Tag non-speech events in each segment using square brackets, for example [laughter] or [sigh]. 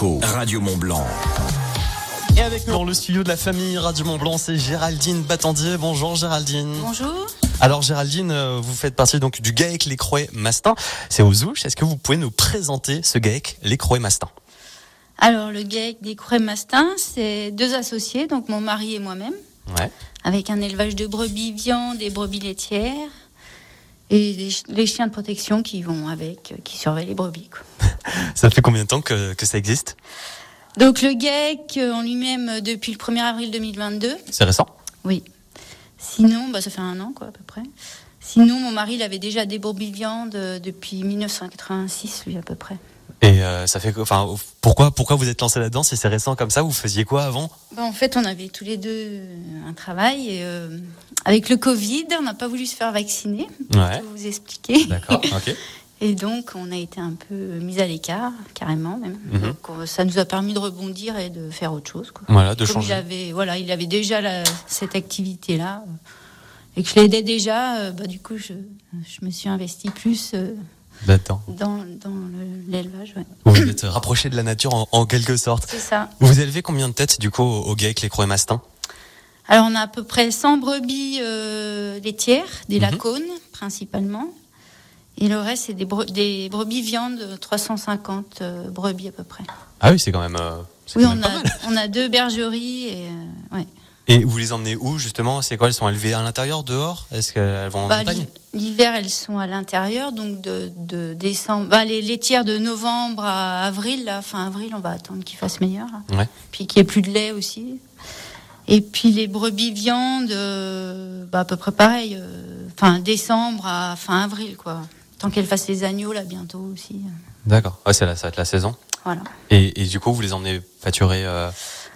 Radio Mont Blanc. Et avec nous dans le studio de la famille Radio Mont Blanc, c'est Géraldine Battendier. Bonjour Géraldine. Bonjour. Alors Géraldine, euh, vous faites partie donc du GAEC Les Croix Mastin. C'est aux Ouches. Est-ce que vous pouvez nous présenter ce GAEC Les Croix Mastin? Alors le GAEC des Croix Mastin, c'est deux associés, donc mon mari et moi-même, Ouais. avec un élevage de brebis viande et brebis laitières et les, ch- les chiens de protection qui vont avec, euh, qui surveillent les brebis. quoi. Ça fait combien de temps que, que ça existe? Donc le GAEC euh, en lui-même euh, depuis le 1er avril 2022. C'est récent? Oui. Sinon, bah, ça fait un an quoi à peu près. Sinon, mon mari, il avait déjà des brebis viande euh, depuis 1986, lui à peu près. Et euh, ça fait enfin pourquoi pourquoi vous êtes lancé là-dedans? Si c'est récent comme ça Vous faisiez quoi avant? Bah, en fait, on avait tous les deux un travail. Et, euh, avec le Covid, on n'a pas voulu se faire vacciner. Ouais. Je vais vous expliquer. D'accord. Ok. [laughs] Et donc, on a été un peu mis à l'écart, carrément même. Mhm. Donc, ça nous a permis de rebondir et de faire autre chose. Quoi. Voilà, de Comme il changer. avait, voilà, il avait déjà la- cette activité-là. euh, Et que je l'aidais déjà, euh, bah, du coup, je, je me suis investie plus euh, dans, dans le- l'élevage. ouais. Vous êtes rapproché de la nature en, en quelque sorte. C'est ça. Vous élevez combien de têtes du coup au, GAEC Les Croix Mastin Alors, on a à peu près 100 brebis euh, laitières, des Mhm. lacones principalement. Et le reste, c'est des, bre- des brebis viande, 350 euh, brebis à peu près. Ah oui, c'est quand même. euh, Oui, quand on même a, mal. on a deux bergeries. Et, euh, ouais. Et vous les emmenez où justement? C'est quoi Elles sont élevées à l'intérieur, dehors? Est-ce qu'elles vont en Bah, montagne? L'hiver, elles sont à l'intérieur, donc de, de décembre. Bah, les laitières de novembre à avril, là, fin avril, on va attendre qu'il fasse meilleur. Ouais. Puis qu'il n'y ait plus de lait aussi. Et puis les brebis viande, euh, bah, à peu près pareil. euh, Fin décembre à fin avril, quoi. Tant qu'elles fassent les agneaux, là, bientôt aussi. D'accord. Ouais, c'est la, ça va être la saison. Voilà. Et, et du coup, vous les emmenez pâturer, euh,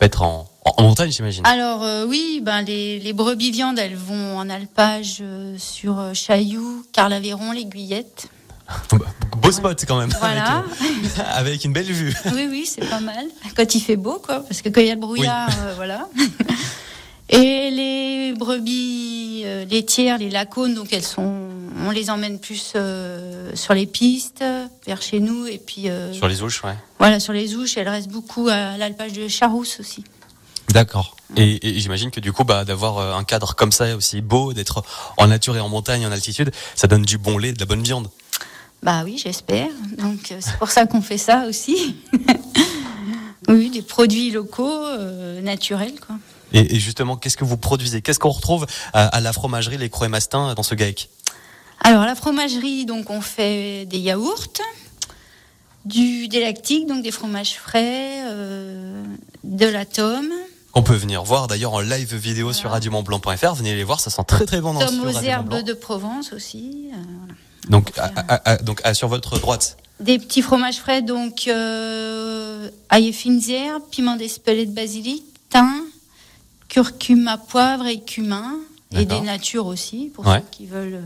être en, en, montagne, j'imagine. Alors euh, oui, ben les, les brebis viande, elles vont en alpage euh, sur euh, Chailloux, Carlaveron, les Guyettes. [laughs] Beau spot quand même. Voilà. Avec, euh, [laughs] avec une belle vue. oui, oui, c'est pas mal. Quand il fait beau, quoi, parce que quand il y a le brouillard, voilà. [laughs] Et les brebis laitières, les lacones, donc elles sont, on les emmène plus euh, sur les pistes, vers chez nous, et puis euh, Sur les ouches, ouais. voilà sur les ouches. Elles restent beaucoup à l'alpage de Charousse aussi. D'accord. Et, et j'imagine que du coup, bah, d'avoir euh, un cadre comme ça aussi beau, d'être en nature et en montagne, en altitude, ça donne du bon lait, de la bonne viande. Bah oui, j'espère. Donc c'est pour ça qu'on fait ça aussi. [laughs] oui, des produits locaux, euh, naturels, quoi. Et, et justement, qu'est-ce que vous produisez? Qu'est-ce qu'on retrouve à, à la fromagerie Les Croix Mastin dans ce GAEC? Alors la fromagerie, donc on fait des yaourts, du des lactiques, donc des fromages frais, euh, de la tome, On peut venir voir d'ailleurs en live vidéo sur radiomontblanc.fr. Venez les voir, ça sent très très bon dans studio aux herbes de Provence aussi. euh. Donc, Pour à- faire- à- à- donc sur votre droite. Des petits fromages frais, donc euh, ail et fines herbes, piment d'Espelette de basilic, thym, curcuma, poivre et cumin, et des natures aussi, pour Ouais. ceux qui veulent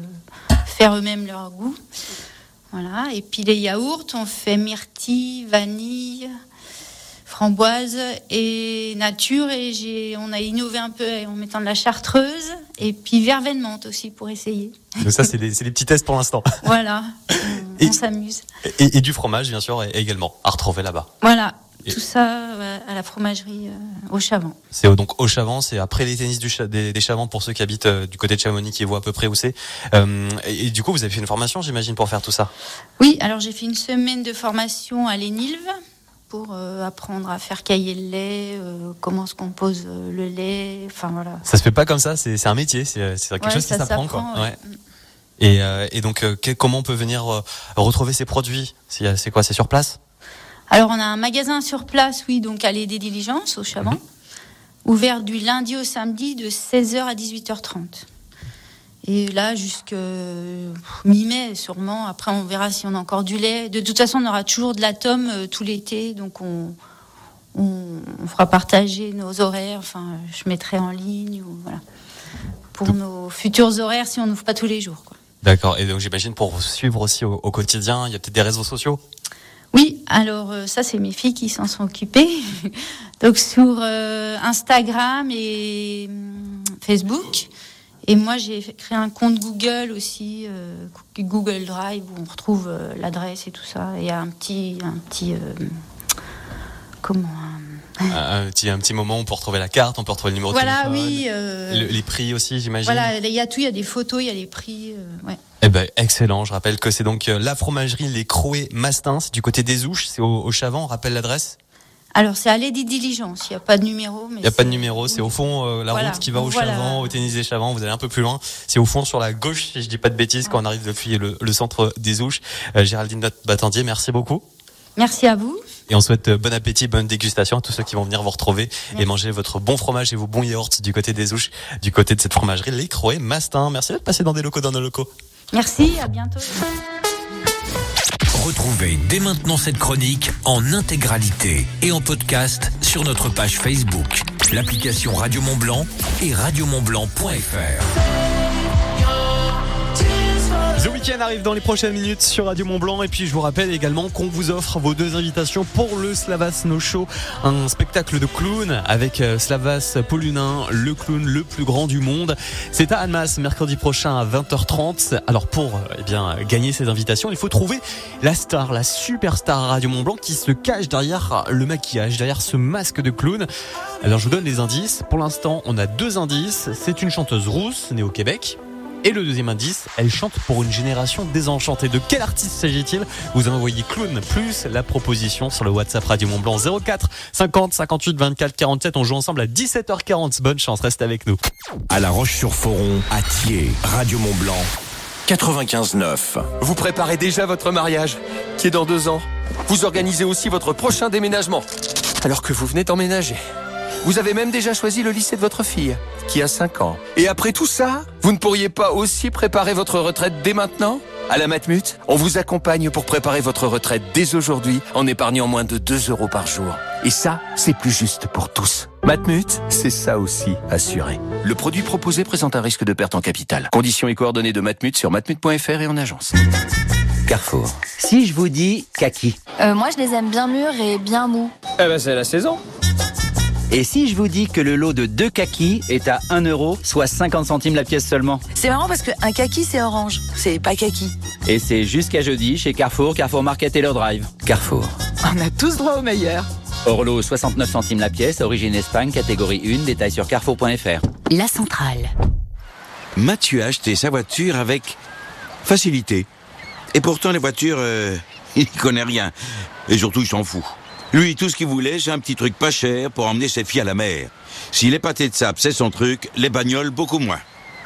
euh, faire eux-mêmes leur goût. Voilà. Et puis les yaourts, on fait myrtille, vanille, framboise et nature. Et j'ai, on a innové un peu en mettant de la chartreuse et puis verveine menthe aussi pour essayer. Donc ça, c'est des, c'est des petits tests pour l'instant. Voilà, [laughs] on, Et- s'amuse. Et, et du fromage, bien sûr, et- également, à retrouver là-bas. Voilà, Et- tout ça euh, à la fromagerie euh, au Chavant. C'est donc au Chavant, c'est après les tennis du des, des Chavants pour ceux qui habitent euh, du côté de Chamonix, qui voient à peu près où c'est. Et, et du coup, vous avez fait une formation, j'imagine, pour faire tout ça? Oui, alors j'ai fait une semaine de formation à l'Énilve pour apprendre à faire cailler le lait, comment se compose le lait, enfin voilà. Ça se fait pas comme ça, c'est un métier, c'est quelque Ouais, chose qui s'apprend. quoi. ouais. Et, et donc, comment on peut venir retrouver ces produits? C'est quoi C'est sur place? Alors on a un magasin sur place, oui, donc allée des diligences au Chavant, Mhm. ouvert du lundi au samedi de 16h à 18h30. Et là, jusque mi-mai, sûrement. Après, on verra si on a encore du lait. De toute façon, on aura toujours de la tome euh, tout l'été. Donc, on, on, on fera partager nos horaires. Enfin, je mettrai en ligne. Ou, voilà. Pour nos futurs horaires, si on n'ouvre pas tous les jours. D'accord. Et donc, j'imagine pour vous suivre aussi au, au quotidien, il y a peut-être des réseaux sociaux? Oui, alors euh, ça, c'est mes filles qui s'en sont occupées. [laughs] Donc, sur euh, Instagram et hum, Facebook. Et moi, j'ai créé un compte Google aussi, euh, Google Drive, où on retrouve l'adresse et tout ça. Et un petit, un petit, comment petit, un petit moment où on peut retrouver la carte, on peut retrouver le numéro voilà, de téléphone. oui. euh, les prix aussi, j'imagine. voilà, il y a tout, il y a des photos, il y a les prix. euh, ouais. Eh ben, excellent. Je rappelle que c'est donc euh, la fromagerie Les Croés Mastins, c'est du côté des Ouches, c'est au, au Chavant. On rappelle l'adresse. Alors, c'est allée des diligences. Il n'y a pas de numéro. Il n'y a pas de numéro. C'est au fond euh, la Voilà. route qui va au Voilà. Chavant, au tennis des Chavants. Vous allez un peu plus loin. C'est au fond sur la gauche, si je dis pas de bêtises, quand on arrive depuis le, le centre des Ouches. Euh, Géraldine Battendier, merci beaucoup. Merci à vous. Et on souhaite euh, bon appétit, bonne dégustation à tous ceux qui vont venir vous retrouver et manger votre bon fromage et vos bons yaourts du côté des Ouches, du côté de cette fromagerie Les Croés Mastin. Merci d'être passé dans des locaux, dans nos locaux. Merci, à bientôt. Retrouvez dès maintenant cette chronique en intégralité et en podcast sur notre page Facebook, l'application Radio Mont Blanc et radiomontblanc.fr. The Weekend arrive dans les prochaines minutes sur Radio Mont Blanc et puis je vous rappelle également qu'on vous offre vos deux invitations pour le Slavas No Show, un spectacle de clown avec euh, Slavas Polunin, le clown le plus grand du monde. C'est à Annemasse mercredi prochain à 20h30. Alors pour euh, eh bien gagner ces invitations, il faut trouver la star, la superstar Radio Mont Blanc qui se cache derrière le maquillage, derrière ce masque de clown. Alors je vous donne les indices. Pour l'instant, on a deux indices. C'est une chanteuse rousse née au Québec. Et le deuxième indice, elle chante pour une génération désenchantée. De quel artiste s'agit-il? Vous avez envoyé clown plus la proposition sur le WhatsApp Radio Mont Blanc 04 50 58 24 47. On joue ensemble à 17h40. Bonne chance, restez avec nous. À La Roche-sur-Foron, à Thiers, Radio Mont Blanc, 95.9. Vous préparez déjà votre mariage, qui est dans deux ans. Vous organisez aussi votre prochain déménagement, alors que vous venez d'emménager. Vous avez même déjà choisi le lycée de votre fille, qui a 5 ans. Et après tout ça, vous ne pourriez pas aussi préparer votre retraite dès maintenant? À la Matmut, on vous accompagne pour préparer votre retraite dès aujourd'hui en épargnant moins de 2 euros par jour. Et ça, c'est plus juste pour tous. Matmut, c'est ça aussi, assuré. Le produit proposé présente un risque de perte en capital. Conditions et coordonnées de Matmut sur matmut.fr et en agence. Carrefour. Si je vous dis kaki, Euh, moi, je les aime bien mûrs et bien mous. Eh ben c'est la saison. Et si je vous dis que le lot de deux kakis est à 1 euro, soit 50 centimes la pièce seulement C'est marrant parce qu'un kaki, c'est orange. C'est pas kaki. Et c'est jusqu'à jeudi chez Carrefour, Carrefour Market et leur drive. Carrefour. On a tous droit au meilleur. Orlo 69 centimes la pièce, origine Espagne, catégorie 1, détail sur carrefour.fr. La centrale. Mathieu a acheté sa voiture avec facilité. Et pourtant, les voitures, euh, [laughs] il n'y connaît rien. Et surtout, il s'en fout. Lui, tout ce qu'il voulait, c'est un petit truc pas cher pour emmener ses filles à la mer. Si les pâtés de sable, c'est son truc, les bagnoles, beaucoup moins.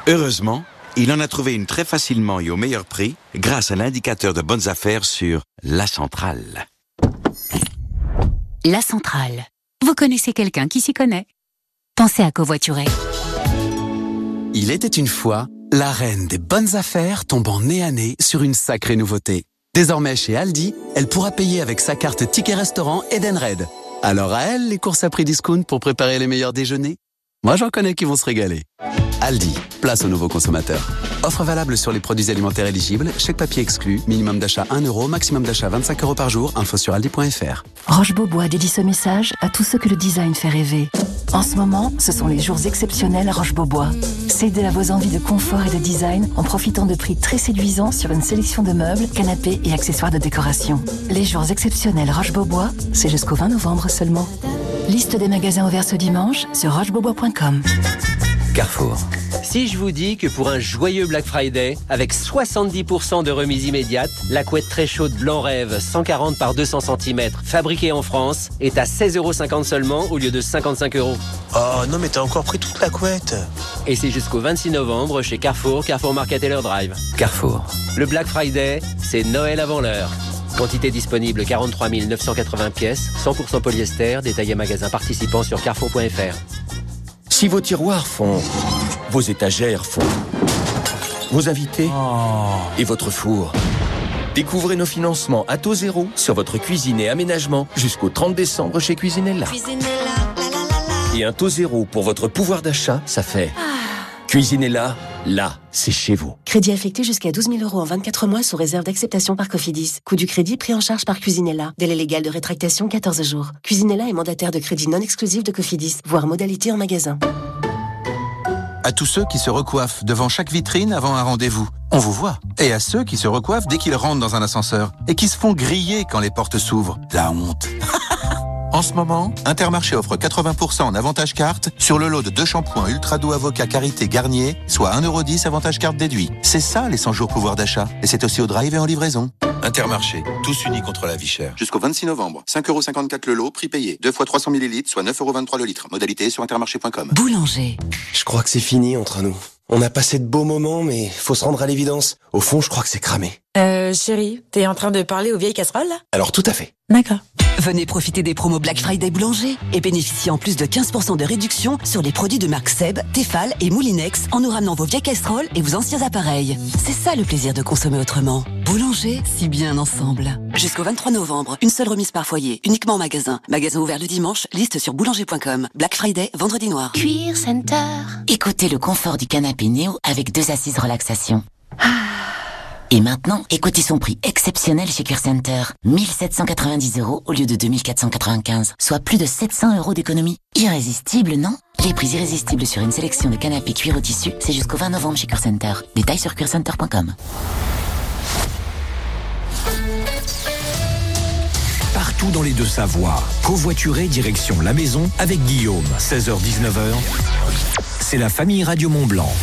Heureusement, il en a trouvé une très facilement et au meilleur prix grâce à l'indicateur de bonnes affaires sur La Centrale. La centrale. Vous connaissez quelqu'un qui s'y connaît? Pensez à covoiturer. Il était une fois, la reine des bonnes affaires tombant nez à nez sur une sacrée nouveauté. Désormais chez Aldi, elle pourra payer avec sa carte Ticket Restaurant Edenred. Alors à elle, les courses à prix discount pour préparer les meilleurs déjeuners Moi j'en connais qui vont se régaler. Aldi, place aux nouveaux consommateurs. Offre valable sur les produits alimentaires éligibles, chèque papier exclu, minimum d'achat 1 euro, maximum d'achat 25 euros par jour, info sur aldi.fr. Roche-Beaubois dédie ce message à tous ceux que le design fait rêver. En ce moment, ce sont les jours exceptionnels à Roche-Beaubois. Cédez à vos envies de confort et de design en profitant de prix très séduisants sur une sélection de meubles, canapés et accessoires de décoration. Les jours exceptionnels Roche-Beaubois, c'est jusqu'au 20 novembre seulement. Liste des magasins ouverts ce dimanche sur rochebeaubois.com. Carrefour. Si je vous dis que pour un joyeux Black Friday, avec 70% de remise immédiate, la couette très chaude Blanc Rêve 140 par 200 cm, fabriquée en France, est à 16,50 euros seulement au lieu de 55 euros. Oh non mais t'as encore pris toute la couette Et c'est jusqu'au 26 novembre chez Carrefour, Carrefour Market et leur drive. Carrefour. Le Black Friday, c'est Noël avant l'heure. Quantité disponible 43 980 pièces, 100% polyester, détaillé magasin participant sur carrefour.fr. Si vos tiroirs font, vos étagères font, vos invités et votre four. Découvrez nos financements à taux zéro sur votre cuisine et aménagement jusqu'au 30 décembre chez Cuisinella. Et un taux zéro pour votre pouvoir d'achat, ça fait Cuisinella, là, c'est chez vous. Crédit affecté jusqu'à 12 000 euros en 24 mois sous réserve d'acceptation par Cofidis. Coût du crédit pris en charge par Cuisinella. Délai légal de rétractation 14 jours. Cuisinella est mandataire de crédit non exclusif de Cofidis, voire modalité en magasin. À tous ceux qui se recoiffent devant chaque vitrine avant un rendez-vous, on vous voit. Et à ceux qui se recoiffent dès qu'ils rentrent dans un ascenseur et qui se font griller quand les portes s'ouvrent, la honte. [laughs] En ce moment, Intermarché offre 80% en avantage carte sur le lot de deux shampoings Ultra Doux Avocat Carité Garnier, soit 1,10€ avantage carte déduit. C'est ça les 100 jours pouvoir d'achat. Et c'est aussi au drive et en livraison. Intermarché, tous unis contre la vie chère. Jusqu'au 26 novembre. 5,54€ le lot, prix payé. 2 fois 300 ml, soit 9,23€ le litre. Modalité sur intermarché.com. Boulanger. Je crois que c'est fini entre nous. On a passé de beaux moments, mais faut se rendre à l'évidence. Au fond, je crois que c'est cramé. Euh, chérie, t'es en train de parler aux vieilles casseroles, là? Alors tout à fait. D'accord. Venez profiter des promos Black Friday Boulanger et bénéficiez en plus de 15% de réduction sur les produits de marque Seb, Tefal et Moulinex en nous ramenant vos vieilles casseroles et vos anciens appareils. C'est ça le plaisir de consommer autrement. Boulanger, si bien ensemble. Jusqu'au 23 novembre, une seule remise par foyer, uniquement en magasin. Magasin ouvert le dimanche, liste sur boulanger.com. Black Friday, vendredi noir. Cuir Center. Écoutez le confort du canapé Néo avec deux assises relaxation. Et maintenant, écoutez son prix exceptionnel chez Cure Center. 1790 euros au lieu de 2495, soit plus de 700 euros d'économie. Irrésistible, non? Les prix irrésistibles sur une sélection de canapés cuir au tissu, c'est jusqu'au 20 novembre chez Cure Center. Détails sur curecenter.com. Partout dans les deux Savoies, covoituré direction la maison avec Guillaume, 16h-19h. C'est la famille Radio Mont Blanc.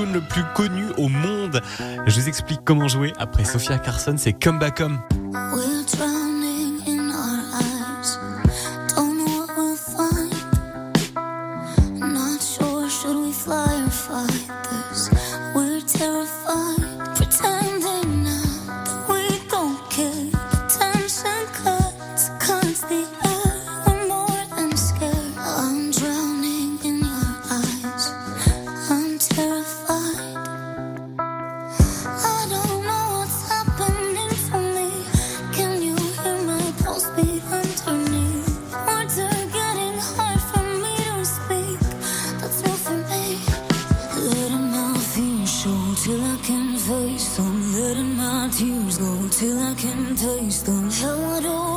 Le plus connu au monde. Je vous explique comment jouer après Sophia Carson, c'est Come Back Home. Till I can taste them. How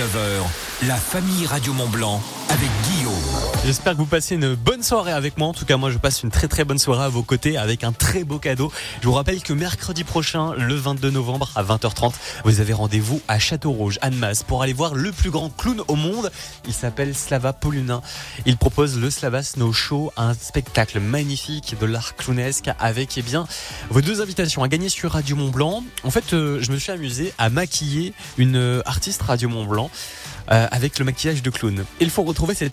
19h, la famille Radio Mont Blanc avec. J'espère que vous passez une bonne soirée avec moi. En tout cas, moi, je passe une très très bonne soirée à vos côtés avec un très beau cadeau. Je vous rappelle que mercredi prochain, le 22 novembre à 20h30, vous avez rendez-vous à Château Rouge, Annemasse, pour aller voir le plus grand clown au monde. Il s'appelle Slava Polunin. Il propose le Slava Snow Show, un spectacle magnifique de l'art clownesque avec, eh bien, vos deux invitations à gagner sur Radio Mont Blanc. En fait, euh, je me suis amusé à maquiller une euh, artiste Radio Mont Blanc euh, avec le maquillage de clown. Il faut retrouver cette